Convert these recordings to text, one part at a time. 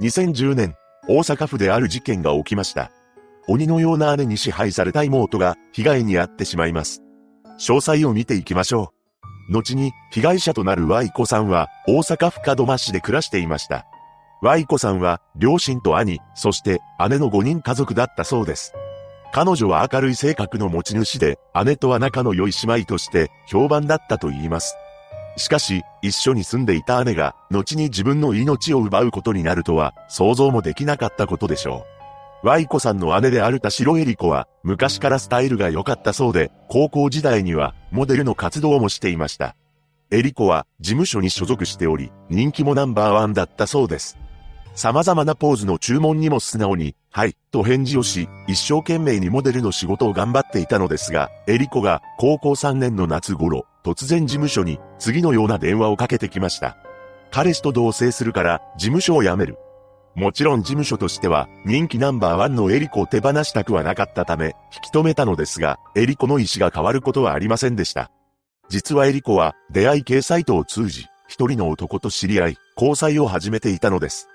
2010年、大阪府である事件が起きました。鬼のような姉に支配された妹が被害に遭ってしまいます。詳細を見ていきましょう。後に被害者となる Y 子さんは大阪府門真市で暮らしていました。Y 子さんは両親と兄、そして姉の5人家族だったそうです。彼女は明るい性格の持ち主で、姉とは仲の良い姉妹として評判だったと言います。しかし、一緒に住んでいた姉が、後に自分の命を奪うことになるとは、想像もできなかったことでしょう。ワイコさんの姉である田代恵里子は、昔からスタイルが良かったそうで、高校時代には、モデルの活動もしていました。エリコは、事務所に所属しており、人気もナンバーワンだったそうです。様々なポーズの注文にも素直に、はい、と返事をし、一生懸命にモデルの仕事を頑張っていたのですが、エリコが高校3年の夏頃、突然事務所に次のような電話をかけてきました。彼氏と同棲するから事務所を辞める。もちろん事務所としては人気ナンバーワンのエリコを手放したくはなかったため引き止めたのですが、エリコの意思が変わることはありませんでした。実はエリコは出会い系サイトを通じ、一人の男と知り合い、交際を始めていたのです。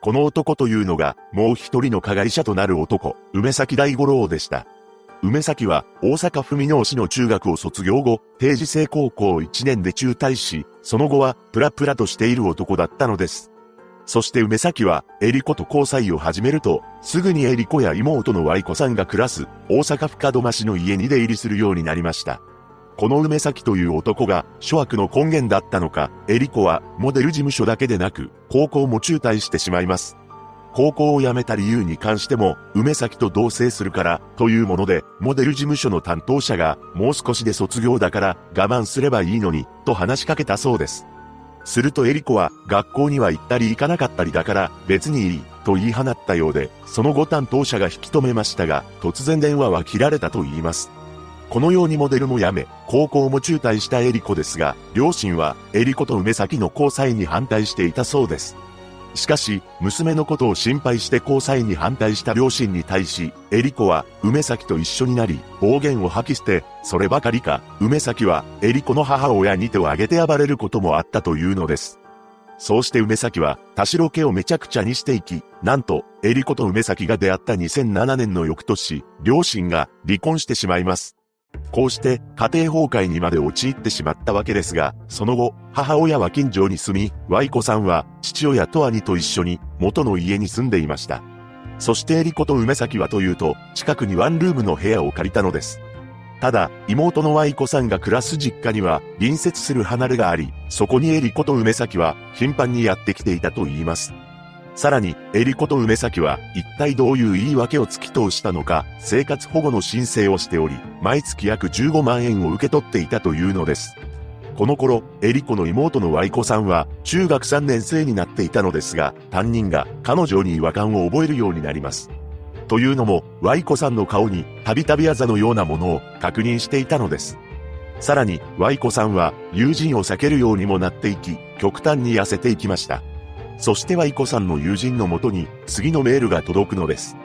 この男というのが、もう一人の加害者となる男、梅崎大五郎でした。梅崎は大阪府美濃市の中学を卒業後、定時制高校1年で中退し、その後はプラプラとしている男だったのです。そして梅崎は、エリコと交際を始めると、すぐにエリコや妹のワイコさんが暮らす、大阪府門真市の家に出入りするようになりました。この梅崎という男が諸悪の根源だったのか、エリコはモデル事務所だけでなく、高校も中退してしまいます。高校を辞めた理由に関しても、梅崎と同棲するから、というもので、モデル事務所の担当者が、もう少しで卒業だから、我慢すればいいのに、と話しかけたそうです。するとエリコは、学校には行ったり行かなかったりだから、別にいい、と言い放ったようで、その後担当者が引き止めましたが、突然電話は切られたと言います。このようにモデルも辞め、高校も中退したエリコですが、両親は、エリコと梅崎の交際に反対していたそうです。しかし、娘のことを心配して交際に反対した両親に対し、エリコは、梅崎と一緒になり、暴言を吐き捨て、そればかりか、梅崎は、エリコの母親に手を挙げて暴れることもあったというのです。そうして梅崎は、田代家をめちゃくちゃにしていき、なんと、エリコと梅崎が出会った2007年の翌年、両親が離婚してしまいます。こうして家庭崩壊にまで陥ってしまったわけですが、その後、母親は近所に住み、ワイコさんは父親と兄と一緒に元の家に住んでいました。そしてエリコと梅崎はというと、近くにワンルームの部屋を借りたのです。ただ、妹のワイコさんが暮らす実家には隣接する離れがあり、そこにエリコと梅崎は頻繁にやってきていたと言います。さらに、エリコと梅崎は一体どういう言い訳を突き通したのか、生活保護の申請をしており、毎月約15万円を受け取っていたというのです。この頃、エリコの妹のワイコさんは中学3年生になっていたのですが、担任が彼女に違和感を覚えるようになります。というのも、ワイコさんの顔にたびたびあざのようなものを確認していたのです。さらに、ワイコさんは友人を避けるようにもなっていき、極端に痩せていきました。そしてはイコさんの友人のもとに次のメールが届くのです。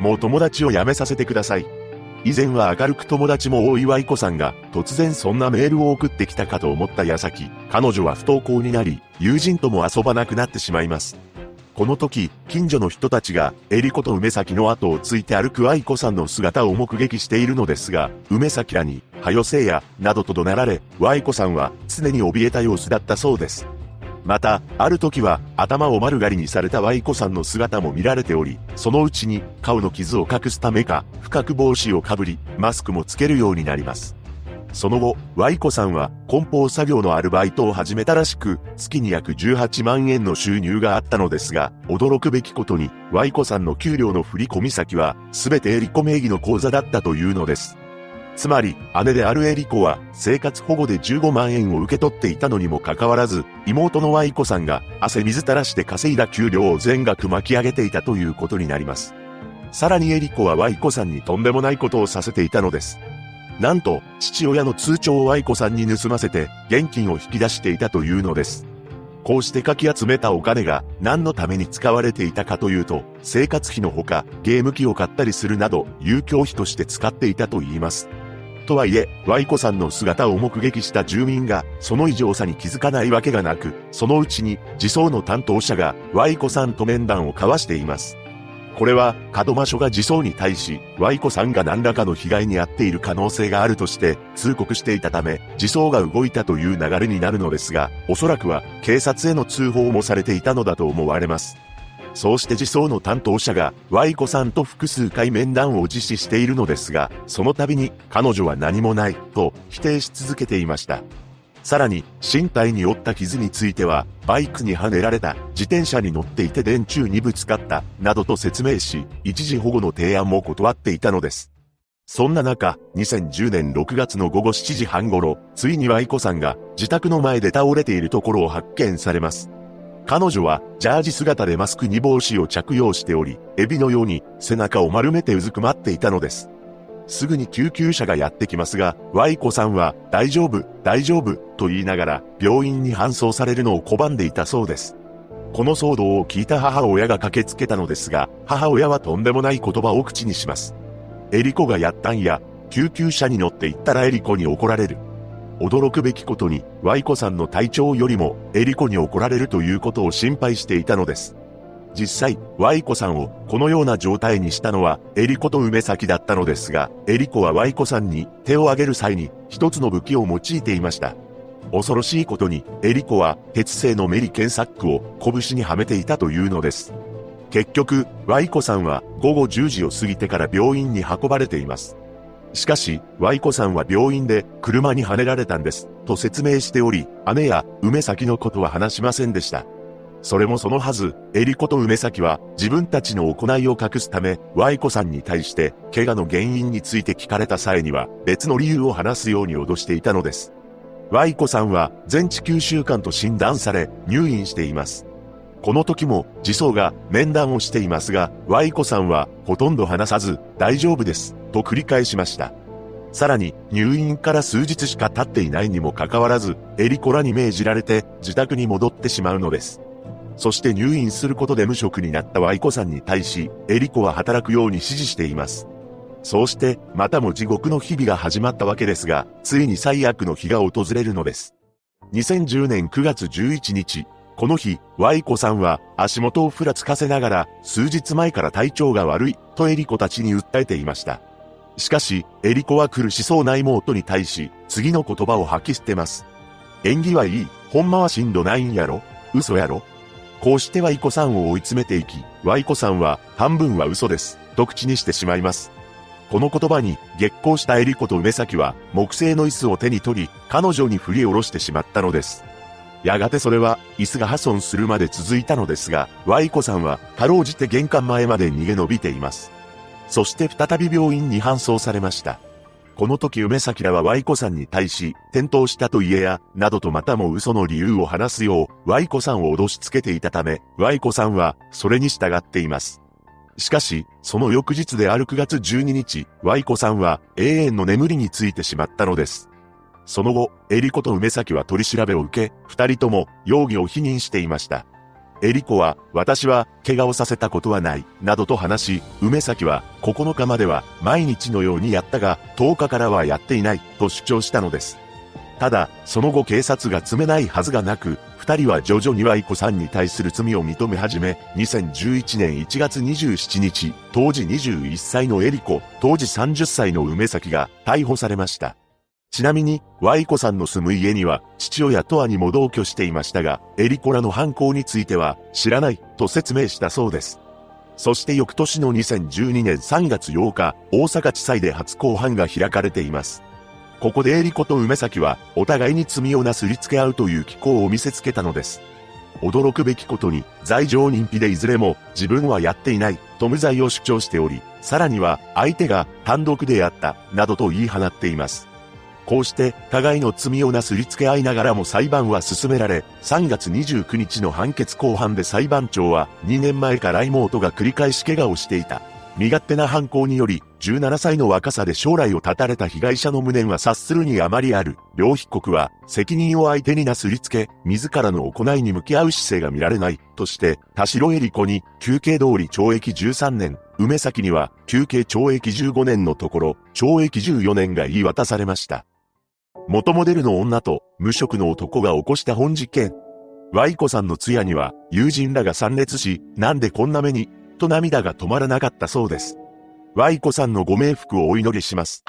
もう友達を辞めさせてください。以前は明るく友達も多いワイコさんが突然そんなメールを送ってきたかと思った矢先、彼女は不登校になり、友人とも遊ばなくなってしまいます。この時、近所の人たちが、エリコと梅崎の後をついて歩く愛子さんの姿を目撃しているのですが、梅崎らに、はよせいや、などと怒鳴られ、ワイコさんは常に怯えた様子だったそうです。また、ある時は頭を丸刈りにされたワイコさんの姿も見られており、そのうちに顔の傷を隠すためか、深く帽子をかぶり、マスクもつけるようになります。その後、ワイコさんは梱包作業のアルバイトを始めたらしく、月に約18万円の収入があったのですが、驚くべきことに、ワイコさんの給料の振込先は、すべてエリコ名義の口座だったというのです。つまり、姉であるエリコは、生活保護で15万円を受け取っていたのにもかかわらず、妹のワイコさんが、汗水垂らして稼いだ給料を全額巻き上げていたということになります。さらにエリコはワイコさんにとんでもないことをさせていたのです。なんと、父親の通帳をワイコさんに盗ませて、現金を引き出していたというのです。こうしてかき集めたお金が何のために使われていたかというと、生活費のほか、ゲーム機を買ったりするなど、有教費として使っていたと言います。とはいえ、Y 子さんの姿を目撃した住民が、その異常さに気づかないわけがなく、そのうちに、自走の担当者が、Y 子さんと面談を交わしています。これは、門真署が自走に対し、Y 子さんが何らかの被害に遭っている可能性があるとして、通告していたため、自走が動いたという流れになるのですが、おそらくは、警察への通報もされていたのだと思われます。そうして自走の担当者が、Y 子さんと複数回面談を実施しているのですが、その度に、彼女は何もない、と否定し続けていました。さらに、身体に負った傷については、バイクにはねられた、自転車に乗っていて電柱にぶつかった、などと説明し、一時保護の提案も断っていたのです。そんな中、2010年6月の午後7時半頃、ついにはイコさんが自宅の前で倒れているところを発見されます。彼女は、ジャージ姿でマスクに帽子を着用しており、エビのように背中を丸めてうずくまっていたのです。すぐに救急車がやってきますが、ワイコさんは、大丈夫、大丈夫、と言いながら、病院に搬送されるのを拒んでいたそうです。この騒動を聞いた母親が駆けつけたのですが、母親はとんでもない言葉を口にします。エリコがやったんや、救急車に乗って行ったらエリコに怒られる。驚くべきことに、ワイコさんの体調よりも、エリコに怒られるということを心配していたのです。実際、ワイコさんをこのような状態にしたのは、エリコと梅崎だったのですが、エリコはワイコさんに手を挙げる際に一つの武器を用いていました。恐ろしいことに、エリコは鉄製のメリケンサックを拳にはめていたというのです。結局、ワイコさんは午後10時を過ぎてから病院に運ばれています。しかし、ワイコさんは病院で車にはねられたんです、と説明しており、姉や梅崎のことは話しませんでした。それもそのはず、エリコと梅崎は自分たちの行いを隠すため、ワイコさんに対して怪我の原因について聞かれた際には別の理由を話すように脅していたのです。ワイコさんは全治9週間と診断され入院しています。この時も自走が面談をしていますが、ワイコさんはほとんど話さず大丈夫ですと繰り返しました。さらに入院から数日しか経っていないにもかかわらず、エリコらに命じられて自宅に戻ってしまうのです。そして入院することで無職になったワイコさんに対し、エリコは働くように指示しています。そうして、またも地獄の日々が始まったわけですが、ついに最悪の日が訪れるのです。2010年9月11日、この日、ワイコさんは足元をふらつかせながら、数日前から体調が悪い、とエリコたちに訴えていました。しかし、エリコは苦しそうな妹に対し、次の言葉を吐き捨てます。演技はいい、ほんまはしんどないんやろ？嘘やろ？こうしてはイコさんを追い詰めていき、ワイコさんは半分は嘘です、と口にしてしまいます。この言葉に激高したエリコと梅崎は木製の椅子を手に取り、彼女に振り下ろしてしまったのです。やがてそれは椅子が破損するまで続いたのですが、ワイコさんはかろうじて玄関前まで逃げ延びています。そして再び病院に搬送されました。この時梅崎らは Y 子さんに対し、転倒したと言えや、などとまたも嘘の理由を話すよう、Y 子さんを脅しつけていたため、Y 子さんは、それに従っています。しかし、その翌日である9月12日、Y 子さんは、永遠の眠りについてしまったのです。その後、エリコと梅崎は取り調べを受け、二人とも容疑を否認していました。エリコは、私は、怪我をさせたことはない、などと話し、梅崎は、9日までは、毎日のようにやったが、10日からはやっていない、と主張したのです。ただ、その後警察が詰めないはずがなく、二人は徐々にはイコさんに対する罪を認め始め、2011年1月27日、当時21歳のエリコ、当時30歳の梅崎が逮捕されました。ちなみに、ワイコさんの住む家には、父親と兄も同居していましたが、エリコらの犯行については、知らない、と説明したそうです。そして翌年の2012年3月8日、大阪地裁で初公判が開かれています。ここでエリコと梅崎は、お互いに罪をなすりつけ合うという機構を見せつけたのです。驚くべきことに、罪状認否でいずれも、自分はやっていない、と無罪を主張しており、さらには、相手が単独でやった、などと言い放っています。こうして互いの罪をなすりつけ合いながらも裁判は進められ、3月29日の判決公判で裁判長は2年前から妹が繰り返し怪我をしていた。身勝手な犯行により、17歳の若さで将来を絶たれた被害者の無念は察するにあまりある。両被告は、責任を相手になすりつけ、自らの行いに向き合う姿勢が見られない、として、田代恵里子に、休刑通り懲役13年、梅崎には、休刑懲役15年のところ、懲役14年が言い渡されました。元モデルの女と、無職の男が起こした本実験。Y 子さんの通夜には、友人らが参列し、なんでこんな目に、と涙が止まらなかったそうです。Y 子さんのご冥福をお祈りします。